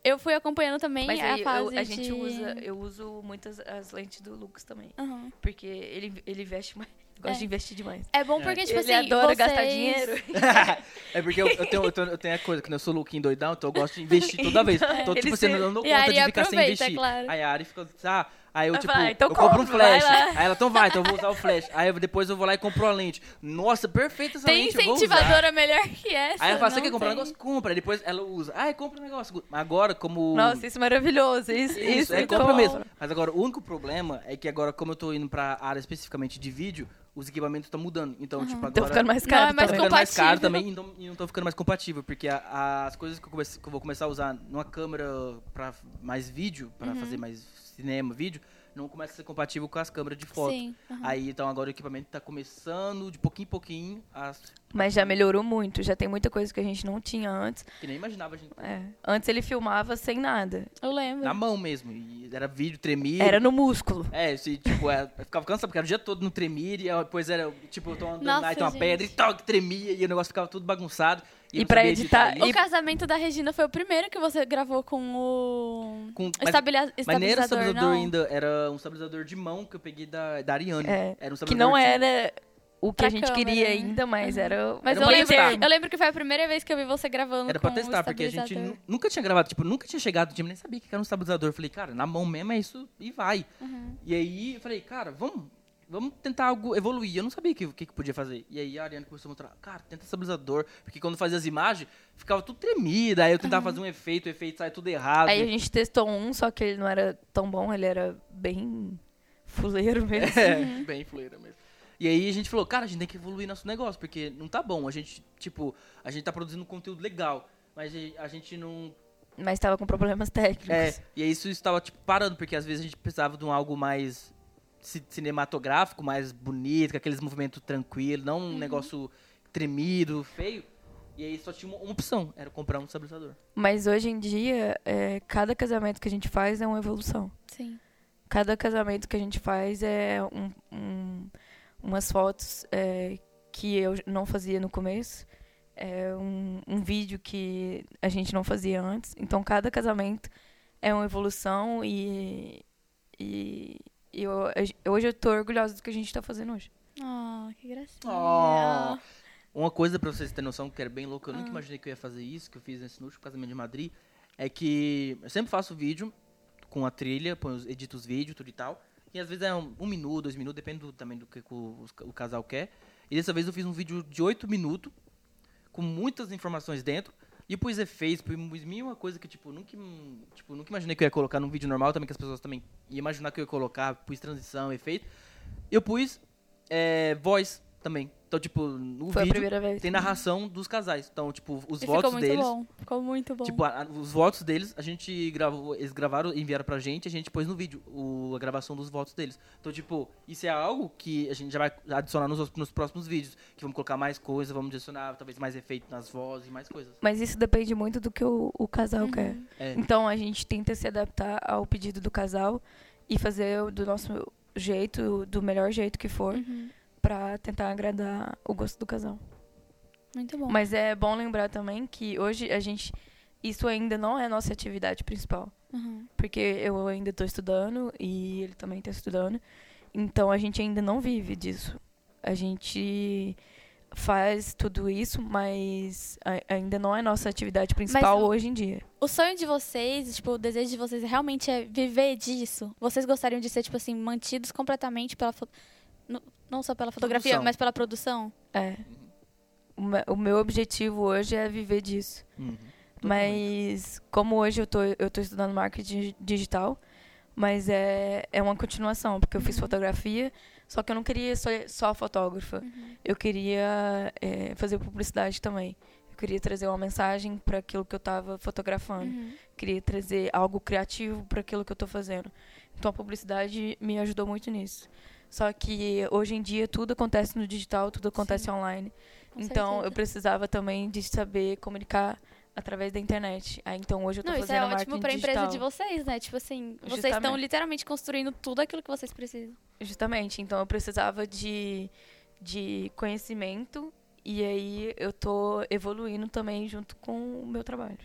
eu fui acompanhando também Mas a aí eu- fase a gente de... usa, eu uso muitas as lentes do Lucas também. Aham. Porque ele, ele investe mais. Gosta É. de investir demais. É bom porque, tipo ele assim, adora vocês... gastar dinheiro. é porque eu, eu tenho, eu, tenho, eu tenho a coisa, que eu sou louquinho doidão, então eu gosto de investir toda vez. Então, Ele tipo assim, eu não a conta de ficar sem investir. claro. Aí a Ari fica, ah, aí eu, Vai, tipo, vai, então eu compro um compra, vai flash. Aí ela, então vai, então eu vou usar o flash. Aí eu- depois eu vou lá e compro a lente. Nossa, perfeita essa Tem lente, usar. incentivadora melhor que essa. Aí ela fala, você quer comprar um tem. negócio? Compra. Aí depois ela usa. Ah, compra um negócio. Agora, como... Nossa, isso é maravilhoso. Isso, Isso, isso é compra mesmo. Mas agora, o único problema é que agora, como eu tô indo pra área especificamente de vídeo, os equipamentos estão mudando. Então, tipo, agora... Tô ficando mais Não, caro é mais também. mais caro também e não, e não tô ficando mais compatível, porque a- a- as coisas que eu, comece- que eu vou começar a usar numa câmera pra mais vídeo, pra Uhum. fazer mais cinema, vídeo, não começa a ser compatível com as câmeras de foto. Sim. aham. Aí, então, agora o equipamento tá começando, de pouquinho em pouquinho, a Mas já melhorou muito, já tem muita coisa que a gente não tinha antes. Que nem imaginava a gente. É. Antes ele filmava sem nada. Eu lembro. Na mão mesmo. E era vídeo, tremia. Era no músculo. É, se, tipo, é, eu ficava cansado, porque era o dia todo no tremir, e depois era, tipo, eu tô andando Nossa, lá e tem uma gente. pedra e toque, tremia, e o negócio ficava tudo bagunçado. E pra sabia editar- ali. O casamento da Regina foi o primeiro que você gravou com o Com- mas- estabila- Mas nem era estabilizador, estabilizador não? ainda, era um estabilizador de mão que eu peguei da, da Ariane. É, Era um Que estabilizador não de- era o que Pra a gente câmera, queria né? ainda, mas era. Mas Era eu lembro, eu lembro que foi a primeira vez que eu vi você gravando Era com pra testar, o porque a gente estabilizador. nu- nunca tinha gravado, tipo, nunca tinha chegado, tipo, nem sabia o que era um estabilizador. Eu falei, cara, na mão mesmo é isso e vai. Uhum. E aí eu falei, cara, vamos, vamos tentar algo evoluir. Eu não sabia o que, que, que podia fazer. E aí a Ariane começou a mostrar, cara, tenta estabilizador. Porque quando fazia as imagens, ficava tudo tremida. Aí eu tentava fazer um efeito, o efeito saia tudo errado. Aí a gente testou um, só que ele não era tão bom, ele era bem fuleiro mesmo. É, bem fuleira mesmo. E aí a gente falou, cara, a gente tem que evoluir nosso negócio, porque não tá bom. A gente, tipo, a gente tá produzindo conteúdo legal, mas a- gente não. Mas tava com problemas técnicos. É, e aí isso estava, tipo, parando, porque às vezes a gente precisava de um algo mais cinematográfico, mais bonito, com aqueles movimentos tranquilos, não um negócio tremido, feio. E aí só tinha uma, uma opção, era comprar um estabilizador. Mas hoje em dia, é, cada casamento que a gente faz é uma evolução. Sim. Cada casamento que a gente faz é um- um- umas fotos é, que eu não fazia no começo. É um, um vídeo que a gente não fazia antes. Então, cada casamento é uma evolução e, e eu, hoje eu tô orgulhosa do que a gente tá fazendo hoje. Oh, que gracinha. Oh. Uma coisa pra vocês terem noção que era bem louco, eu Ah. nunca imaginei que eu ia fazer isso, que eu fiz nesse último casamento de Madrid, é que eu sempre faço vídeo com a trilha, ponho edito os vídeos, tudo e tal. E às vezes é um, um minuto, dois minutos, depende do, também do que o, o casal quer. E dessa vez eu fiz um vídeo de oito minutos, com muitas informações dentro. E pus efeitos, pus mil uma coisa que, tipo, nunca, tipo, nunca imaginei que eu ia colocar num vídeo normal, também que as pessoas também iam imaginar que eu ia colocar, pus transição, efeito. Eu pus é, voz também. Então, tipo, no Foi vídeo tem narração dos casais. Então, tipo, os E votos ficou muito deles. bom. Ficou muito bom. Tipo, a- os votos deles, a gente gravou, eles gravaram e enviaram pra gente, a gente pôs no vídeo o, a gravação dos votos deles. Então, tipo, isso é algo que a gente já vai adicionar nos, nos próximos vídeos. Que vamos colocar mais coisa, vamos adicionar talvez mais efeito nas vozes e mais coisas. Mas isso depende muito do que o, o casal Uhum. quer. É, Então a gente tenta se adaptar ao pedido do casal e fazer do nosso jeito, do melhor jeito que for, Uhum. Pra tentar agradar o gosto do casal. Muito bom. Mas é bom lembrar também que hoje a gente. Isso ainda não é a nossa atividade principal. Uhum. Porque eu ainda estou estudando e ele também está estudando. Então a gente ainda não vive disso. A gente faz tudo isso, mas ainda não é nossa atividade principal o- hoje em dia. O sonho de vocês, tipo, o desejo de vocês realmente é viver disso? Vocês gostariam de ser, tipo assim, mantidos completamente pela... no- Não só pela fotografia, Produção. mas pela produção? É. O me- O meu objetivo hoje é viver disso. uhum. Mas como hoje eu tô, eu tô estudando marketing digital, mas é, é uma continuação, porque eu fiz fotografia, só que eu não queria só, só fotógrafa. Eu queria é, fazer publicidade também. Eu queria trazer uma mensagem para aquilo que eu estava fotografando. Uhum. Queria trazer algo criativo para aquilo que eu estou fazendo. Então a publicidade me ajudou muito nisso. Só que hoje em dia tudo acontece no digital, tudo acontece online. Com então certeza. eu precisava também de saber comunicar através da internet. Aí então hoje eu tô Não, isso fazendo é marketing ótimo pra digital. empresa de vocês, né? Tipo assim, vocês estão literalmente construindo tudo aquilo que vocês precisam. Justamente. Então eu precisava de, de conhecimento e aí eu tô evoluindo também junto com o meu trabalho.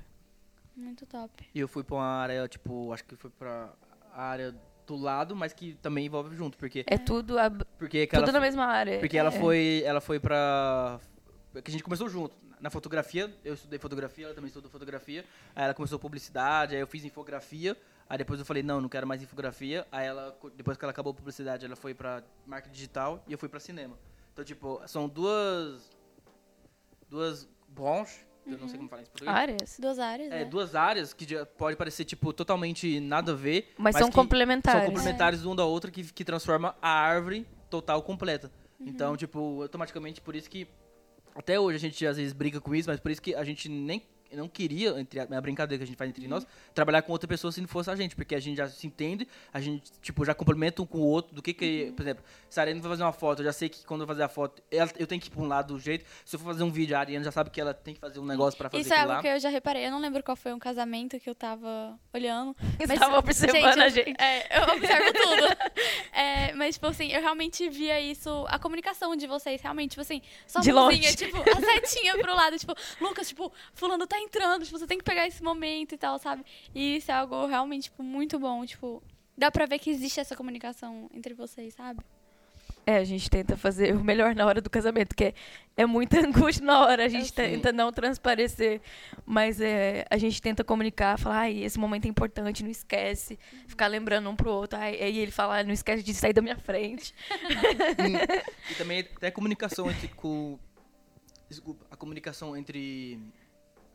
Muito top. E eu fui pra uma área, tipo, acho que foi pra área do lado, mas que também envolve junto, porque, É tudo, a, porque tudo na mesma área. Porque ela É. foi, ela foi pra. Que a gente começou junto. Na fotografia, eu estudei fotografia, ela também estudou fotografia. Aí ela começou publicidade, aí eu fiz infografia. Aí depois eu falei, não, não quero mais infografia. Aí ela, depois que ela acabou a publicidade, ela foi pra marketing digital e eu fui pra cinema. Então, tipo, são duas. Duas branches, eu não sei como falar isso em português. áreas. Duas áreas, É, né? duas áreas que já pode parecer, tipo, totalmente nada a ver. Mas, são que complementares. São complementares uma da outra que, que transforma a árvore total completa. Uhum. Então, tipo, automaticamente, por isso que até hoje a gente às vezes briga com isso, mas por isso que a gente nem não queria, entre a, a brincadeira que a gente faz entre nós, trabalhar com outra pessoa se não fosse a gente, porque a gente já se entende, a gente, tipo, já complementa um com o outro, do que que, por exemplo, se a Ariane vai fazer uma foto, eu já sei que quando eu fazer a foto, ela- eu tenho que ir pra um lado do jeito, se eu for fazer um vídeo, a Ariane já sabe que ela tem que fazer um negócio pra fazer Isso é aquilo algo lá. que eu já reparei. Eu não lembro qual foi um casamento que eu tava olhando. Mas, Tava observando eu- a gente. É, eu observo tudo. É, mas, tipo assim, eu realmente via isso, a comunicação de vocês, realmente, tipo assim, só De mãozinha, longe. tipo, a setinha pro lado, tipo, Lucas, tipo, fulano tá entrando, tipo, você tem que pegar esse momento e tal, sabe? E isso é algo realmente, tipo, muito bom, tipo, dá pra ver que existe essa comunicação entre vocês, sabe? É, a gente tenta fazer o melhor na hora do casamento, porque é muita angústia na hora, a gente tenta não transparecer, mas é, a gente tenta comunicar, falar, ai, esse momento é importante, não esquece, ficar lembrando um pro outro, ai, aí ele fala, "Ai, não esquece de sair da minha frente. E também até a comunicação entre com desculpa, a comunicação entre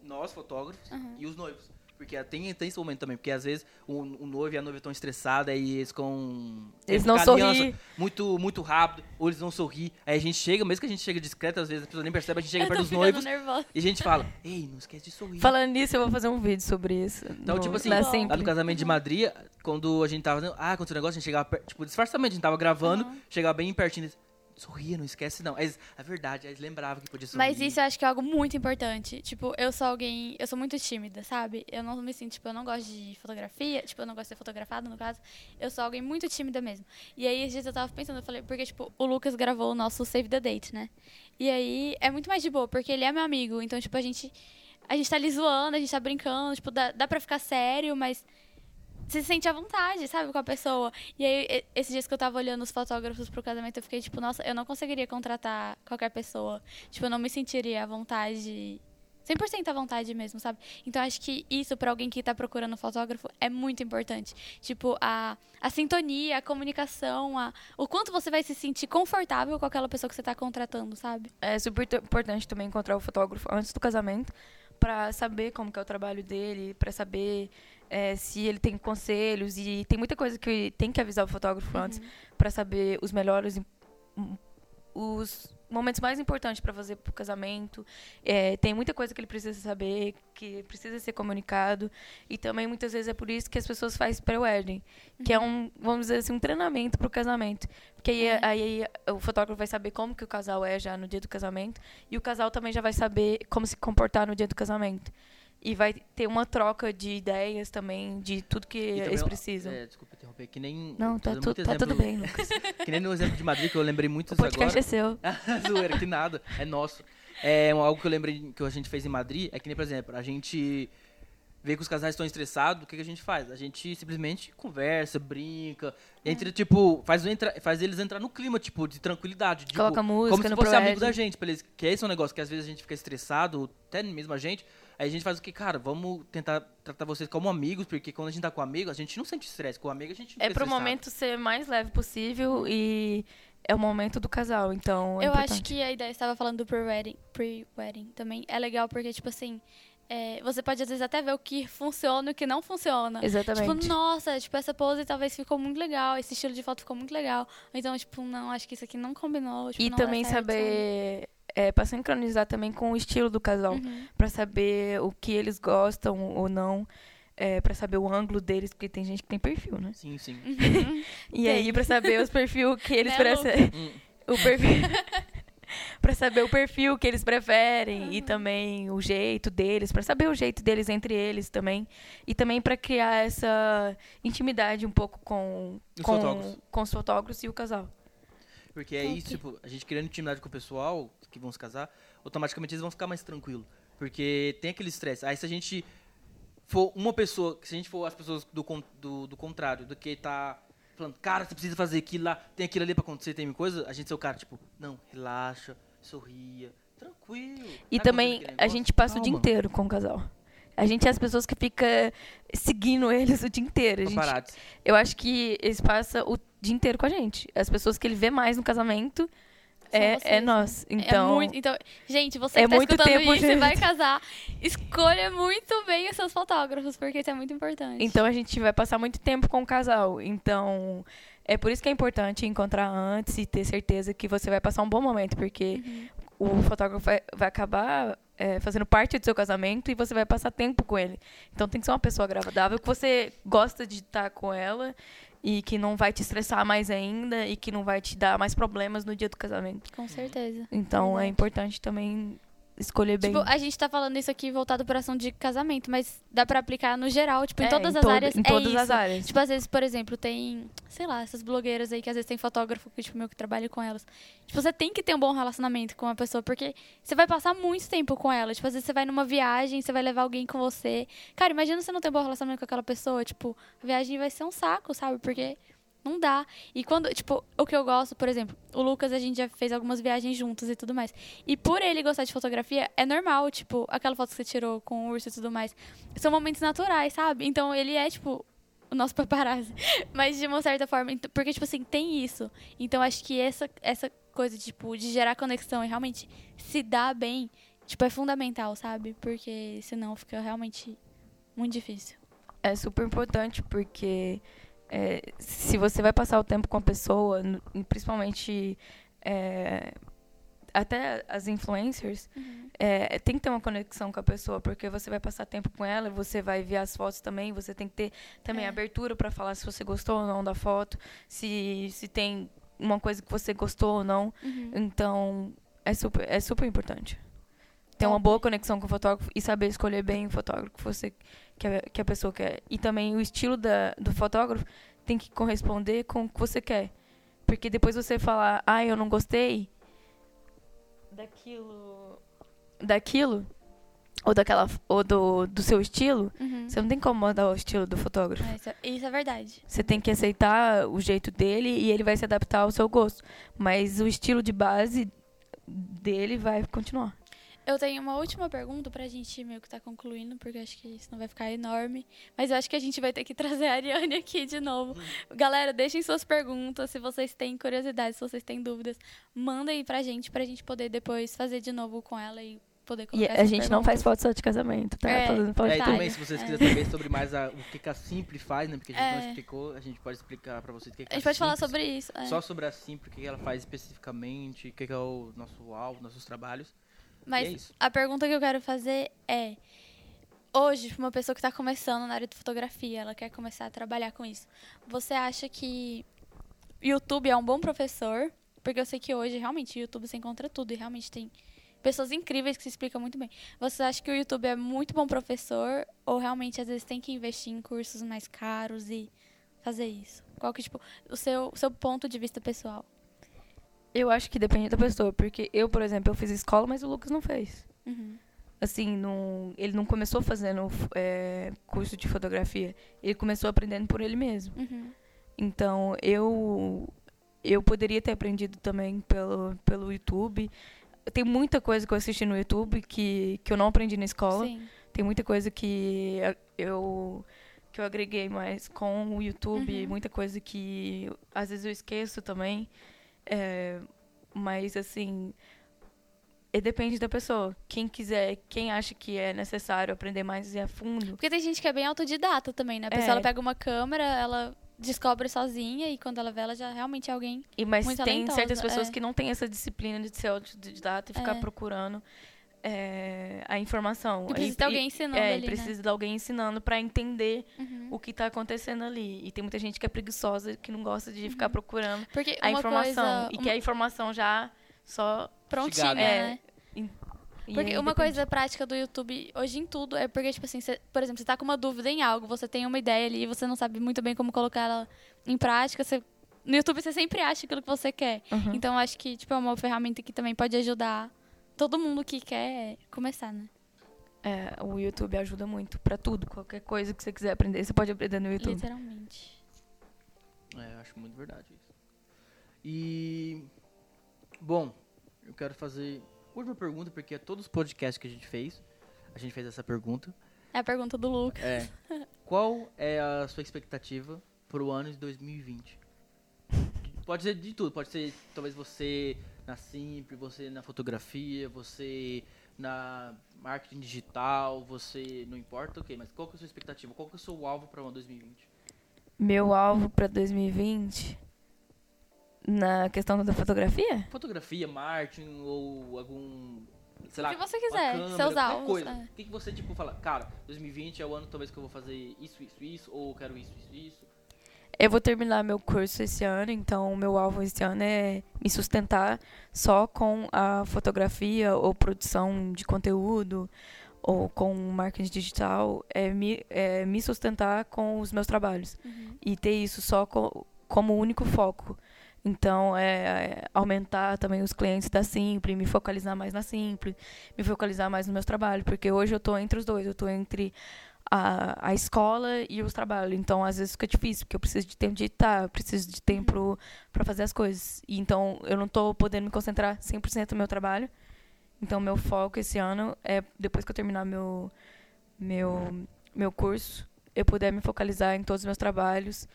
nós fotógrafos e os noivos. Porque tem, tem esse momento também, porque às vezes o, o noivo e a noiva estão estressados, aí eles com Eles não sorri. muito muito rápido, ou eles não sorrir. Aí a gente chega, mesmo que a gente chega discreto, às vezes a pessoa nem percebe, a gente chega eu perto dos noivos nervosa. e a gente fala: "Ei, não esquece de sorrir". Falando nisso, eu vou fazer um vídeo sobre isso. Então, no- tipo assim, lá no casamento de Madrid, quando a gente tava fazendo, ah, aconteceu um negócio, a gente chegava, tipo, disfarçadamente, a gente tava gravando, Aham. chegava bem pertinho, sorria, não esquece não. Aí, eles, é verdade, eles lembravam que podia sorrir. Mas isso eu acho que é algo muito importante. Tipo, eu sou alguém. Eu sou muito tímida, sabe? Eu não me sinto, tipo, eu não gosto de fotografia. Tipo, eu não gosto de ser fotografada, no caso. Eu sou alguém muito tímida mesmo. E aí, às vezes eu tava pensando, eu falei, porque, tipo, o Lucas gravou o nosso Save the Date, né? E aí é muito mais de boa, porque ele é meu amigo. Então, tipo, a gente. A gente tá ali zoando, a gente tá brincando, tipo, dá, dá pra ficar sério, mas. Se sente à vontade, sabe, com a pessoa. E aí, esses dias que eu tava olhando os fotógrafos pro casamento, eu fiquei tipo, nossa, eu não conseguiria contratar qualquer pessoa. Tipo, eu não me sentiria à vontade. 100% à vontade mesmo, sabe? Então, acho que isso, pra alguém que tá procurando fotógrafo, é muito importante. Tipo, a, a sintonia, a comunicação, a, o quanto você vai se sentir confortável com aquela pessoa que você tá contratando, sabe? É super importante também encontrar o fotógrafo antes do casamento para saber como que é o trabalho dele, para saber é, se ele tem conselhos e tem muita coisa que tem que avisar o fotógrafo antes para saber os melhores im- um, os momentos mais importantes para fazer pro casamento. É, tem muita coisa que ele precisa saber, que precisa ser comunicado e também muitas vezes é por isso que as pessoas fazem pré-wedding, que é um, vamos dizer assim, um treinamento pro casamento. Porque aí, É. aí o fotógrafo vai saber como que o casal é já no dia do casamento e o casal também já vai saber como se comportar no dia do casamento. E vai ter uma troca de ideias também, de tudo que também, eles precisam. É, desculpa interromper, que nem. Não, tá, tu, tá tudo exemplo- bem, Lucas. Que nem no exemplo de Madrid, que eu lembrei muito O isso podcast agora. é seu. Zoeira, que nada. É nosso. É algo que eu lembrei que a gente fez em Madrid, é que nem, por exemplo, a gente vê que os casais estão estressados, o que, que a gente faz? A gente simplesmente conversa, brinca, entre, tipo, faz, entra, faz eles entrar no clima, tipo, de tranquilidade. Tipo, Coloca música como se fosse amigo da gente, pra eles, que esse é um negócio que às vezes a gente fica estressado, até mesmo a gente, aí a gente faz o que, cara, vamos tentar tratar vocês como amigos, porque quando a gente tá com amigo, a gente não sente estresse, com amigo a gente não É pro estressado. momento ser mais leve possível e é o momento do casal, então é eu importante. acho que a ideia, você estava falando do pre-wedding, pre-wedding também, é legal porque, tipo assim, é, você pode às vezes até ver o que funciona e o que não funciona. Exatamente. Tipo, nossa, tipo, essa pose talvez ficou muito legal, esse estilo de foto ficou muito legal. Então, tipo, não, acho que isso aqui não combinou. Tipo, e não também certo, saber é, para sincronizar também com o estilo do casal? Uhum. Pra saber o que eles gostam ou não, é, para saber o ângulo deles, porque tem gente que tem perfil, né? Sim, sim. Uhum. E aí pra saber os perfil que eles Né, preferem, Hum. o perfil Pra saber o perfil que eles preferem e também o jeito deles, pra saber o jeito deles entre eles também e também pra criar essa intimidade um pouco com Os com, fotógrafos. com os fotógrafos e o casal. Porque aí, tipo, a gente criando intimidade com o pessoal que vão se casar, automaticamente eles vão ficar mais tranquilos. Porque tem aquele estresse. Aí se a gente for uma pessoa, se a gente for as pessoas do, do, do contrário, do que tá falando, cara, você precisa fazer aquilo lá, tem aquilo ali pra acontecer, tem coisa, a gente ser o cara, tipo, não, relaxa, sorria, tranquilo. E Tá também a gente passa o dia Calma. inteiro com o casal. A gente é as pessoas que fica seguindo eles o dia inteiro. A gente, eu acho que eles passam o dia inteiro com a gente. As pessoas que ele vê mais no casamento é, vocês, é nós. É Então, muito, então, gente, você é que tá muito escutando tempo isso e junto. vai casar, escolha muito bem os seus fotógrafos, porque isso é muito importante. então a gente vai passar muito tempo com o casal. Então, é por isso que é importante encontrar antes e ter certeza que você vai passar um bom momento, porque Uhum. o fotógrafo vai, vai acabar é, fazendo parte do seu casamento e você vai passar tempo com ele. Então tem que ser uma pessoa agradável, que você gosta de estar com ela e que não vai te estressar mais ainda e que não vai te dar mais problemas no dia do casamento. Com certeza. Então é importante também escolher bem. Tipo, a gente tá falando isso aqui voltado para ação de casamento, mas dá pra aplicar no geral, tipo, em É, todas as todo- áreas. Em é todas isso. as áreas. Tipo, às vezes, por exemplo, tem, sei lá, essas blogueiras aí que às vezes tem fotógrafo que, tipo, meu, que trabalha com elas. Tipo, você tem que ter um bom relacionamento com a pessoa, porque você vai passar muito tempo com ela. Tipo, às vezes você vai numa viagem, você vai levar alguém com você. Cara, imagina você não ter um bom relacionamento com aquela pessoa. Tipo, a viagem vai ser um saco, sabe? Porque não dá. E quando, tipo, o que eu gosto, por exemplo, o Lucas, a gente já fez algumas viagens juntos e tudo mais. E por ele gostar de fotografia, é normal, tipo, aquela foto que você tirou com o urso e tudo mais. São momentos naturais, sabe? Então ele é, tipo, o nosso paparazzi. Mas de uma certa forma, porque, tipo assim, tem isso. Então acho que essa, essa coisa, tipo, de gerar conexão e realmente se dar bem, tipo, é fundamental, sabe? Porque senão fica realmente muito difícil. É super importante porque é, se você vai passar o tempo com a pessoa, principalmente é, até as influencers, é, tem que ter uma conexão com a pessoa, porque você vai passar tempo com ela, você vai ver as fotos também, você tem que ter também É. abertura para falar se você gostou ou não da foto, se, se tem uma coisa que você gostou ou não. Uhum. Então, é super, é super importante. Ter uma Top. boa conexão com o fotógrafo e saber escolher bem o fotógrafo que, você, que, a, que a pessoa quer. E também o estilo da, do fotógrafo tem que corresponder com o que você quer. Porque depois você falar, ah, eu não gostei daquilo. daquilo, ou daquela ou do, do seu estilo, Uhum. você não tem como mudar o estilo do fotógrafo. É, isso, é, isso é verdade. Você tem que aceitar o jeito dele e ele vai se adaptar ao seu gosto. Mas o estilo de base dele vai continuar. Eu tenho uma última pergunta pra gente meio que tá concluindo, porque acho que isso não vai ficar enorme. Mas eu acho que a gente vai ter que trazer a Ariane aqui de novo. Galera, deixem suas perguntas. Se vocês têm curiosidade, se vocês têm dúvidas, mandem aí pra gente, pra gente poder depois fazer de novo com ela e poder E colocar a gente não perguntas. faz foto só de casamento, tá? É. Fazendo foto É, e também, se vocês É. quiserem saber sobre mais a- o que, que a Simpli faz, né? Porque a gente não É. explicou, a gente pode explicar pra vocês o que, que A gente pode falar Simpli- sobre isso. é. Só sobre a Simpli, o que, que ela faz especificamente, o que, que é o nosso alvo, nossos trabalhos. Mas é a pergunta que eu quero fazer é: hoje, uma pessoa que está começando na área de fotografia, ela quer começar a trabalhar com isso, você acha que o YouTube é um bom professor? Porque eu sei que hoje, realmente, o YouTube você encontra tudo e realmente tem pessoas incríveis que se explicam muito bem. Você acha que o YouTube é muito bom professor ou realmente às vezes tem que investir em cursos mais caros e fazer isso? Qual que, tipo, o seu, o seu ponto de vista pessoal? Eu acho que depende da pessoa, porque eu, por exemplo, eu fiz escola, mas o Lucas não fez. Uhum. Assim, não, ele não começou fazendo é, curso de fotografia. Ele começou aprendendo por ele mesmo. Uhum. Então, eu eu poderia ter aprendido também pelo, pelo YouTube. Tem muita coisa que eu assisti no YouTube que, que eu não aprendi na escola. Sim. Tem muita coisa que eu que eu agreguei mais com o YouTube, Uhum. muita coisa que às vezes eu esqueço também. É, mas assim, e depende da pessoa. Quem quiser, quem acha que é necessário aprender mais a fundo, Porque tem gente que é bem autodidata também, né? A pessoa É. ela pega uma câmera, ela descobre sozinha e quando ela vê, ela já realmente é alguém. E, mas Muito tem talentosa, certas pessoas é. que não têm essa disciplina de ser autodidata e ficar É. procurando é, a informação. E precisa ter alguém ensinando é, e ali, precisa de alguém ensinando para entender né? Uhum. o que está acontecendo ali. E tem muita gente que é preguiçosa, que não gosta de ficar procurando Porque a informação. coisa, E uma- que a informação já só... prontinha. É. né? e Porque uma coisa prática do YouTube hoje em tudo é porque, tipo assim, cê- por exemplo, você tá com uma dúvida em algo, você tem uma ideia ali e você não sabe muito bem como colocar ela em prática, você- no YouTube você sempre acha aquilo que você quer. Uhum. Então eu acho que, tipo, é uma ferramenta que também pode ajudar todo mundo que quer começar, né? É, o YouTube ajuda muito para tudo. Qualquer coisa que você quiser aprender, você pode aprender no YouTube. Literalmente. É, eu acho muito verdade isso. E. Bom, eu quero fazer. Última pergunta, porque é todos os podcasts que a gente fez, a gente fez essa pergunta. É a pergunta do Lucas. É. Qual é a sua expectativa pro ano de 2020? Pode ser de tudo, pode ser talvez você na Simples, você na fotografia, você na marketing digital, você não importa o que, mas qual que é a sua expectativa? Qual que é o seu alvo para o ano 2020? Meu alvo para 2020 na questão da fotografia? Fotografia, marketing ou algum sei lá, que você quiser, câmera, seus alvos, coisa. é. O que, que você, tipo, fala, cara, 2020 é o ano talvez que eu vou fazer isso, isso, isso, ou eu quero isso, isso, isso. Eu vou terminar meu curso esse ano, então meu alvo esse ano é me sustentar só com a fotografia ou produção de conteúdo ou com marketing digital, é me, é me sustentar com os meus trabalhos Uhum. e ter isso só co- como único foco. Então, é, é aumentar também os clientes da Simple, me focalizar mais na Simple, me focalizar mais nos meus trabalhos, porque hoje eu estou entre os dois, eu estou entre a, a escola e os trabalhos. Então, às vezes fica difícil, porque eu preciso de tempo de editar, eu preciso de tempo para fazer as coisas. E, então, eu não estou podendo me concentrar 100% no meu trabalho. Então, meu foco esse ano é, depois que eu terminar meu, meu, meu curso, eu puder me focalizar em todos os meus trabalhos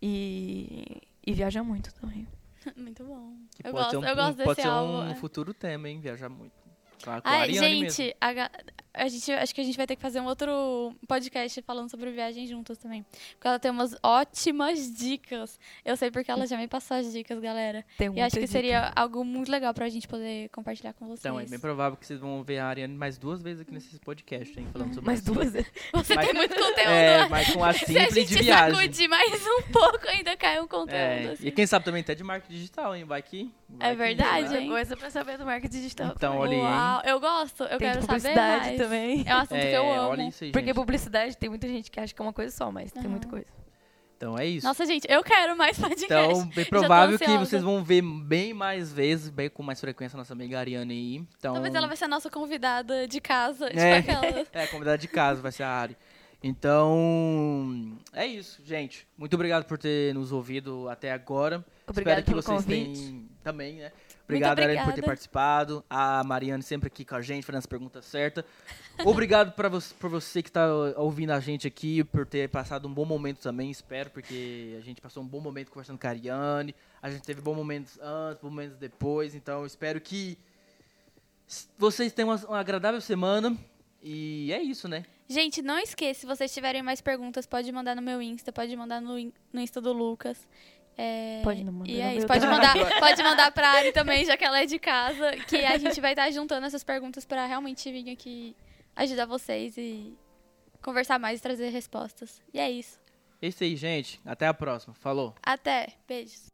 e, e viajar muito também. Muito bom. Que eu pode gosto, ser um, eu gosto pode desse ser álbum. um é. futuro tema, hein? Viajar muito. Claro, com a Ai, Ariane gente, a, a gente, acho que a gente vai ter que fazer um outro podcast falando sobre viagem juntos também. Porque ela tem umas ótimas dicas. Eu sei porque ela já me passou as dicas, galera. Tem E acho que dica. seria algo muito legal pra gente poder compartilhar com vocês. Então, é bem provável que vocês vão ver a Ariane mais duas vezes aqui nesse podcast, hein? Falando sobre Mais isso. duas. Você Mas- tem muito conteúdo. É, mas com a Se a simples gente de viagem. sacudir mais um pouco, ainda cai um conteúdo. É, assim. e quem sabe também até de marketing digital, hein? Vai que. vai É que- verdade, né? hein? coisa pra saber do marketing digital. Então, olha aí, Uau, eu gosto, eu Tem quero saber publicidade mais. também. É um assunto É, que eu amo. olha isso aí, Porque gente. publicidade tem muita gente que acha que é uma coisa só, mas tem Aham. muita coisa. Então é isso. Nossa, gente, eu quero mais podcast. Então, bem tô provável que vocês vão ver bem mais vezes, bem com mais frequência a nossa amiga Ariane aí. Então, Talvez ela vai ser a nossa convidada de casa. É. Tipo aquela. É, convidada de casa vai ser a Ari. Então, é isso, gente. Muito obrigado por ter nos ouvido até agora. Obrigada Espero que pelo vocês convite. tenham também, né? Obrigado, Ariane, por ter participado. A Mariane sempre aqui com a gente, fazendo as perguntas certas. Obrigado pra você, por você que está ouvindo a gente aqui, por ter passado um bom momento também, espero, porque a gente passou um bom momento conversando com a Ariane. A gente teve bons momentos antes, bons momentos depois. Então, espero que vocês tenham uma, uma agradável semana. E é isso, né? Gente, não esqueça, se vocês tiverem mais perguntas, pode mandar no meu Insta, pode mandar no, no Insta do Lucas. É, Pode não mandar E é isso, pode mandar, pode mandar pra Ari também, já que ela é de casa, que a gente vai estar juntando essas perguntas pra realmente vir aqui ajudar vocês e conversar mais e trazer respostas. E é isso. É isso aí, gente. Até a próxima. Falou. Até. Beijos.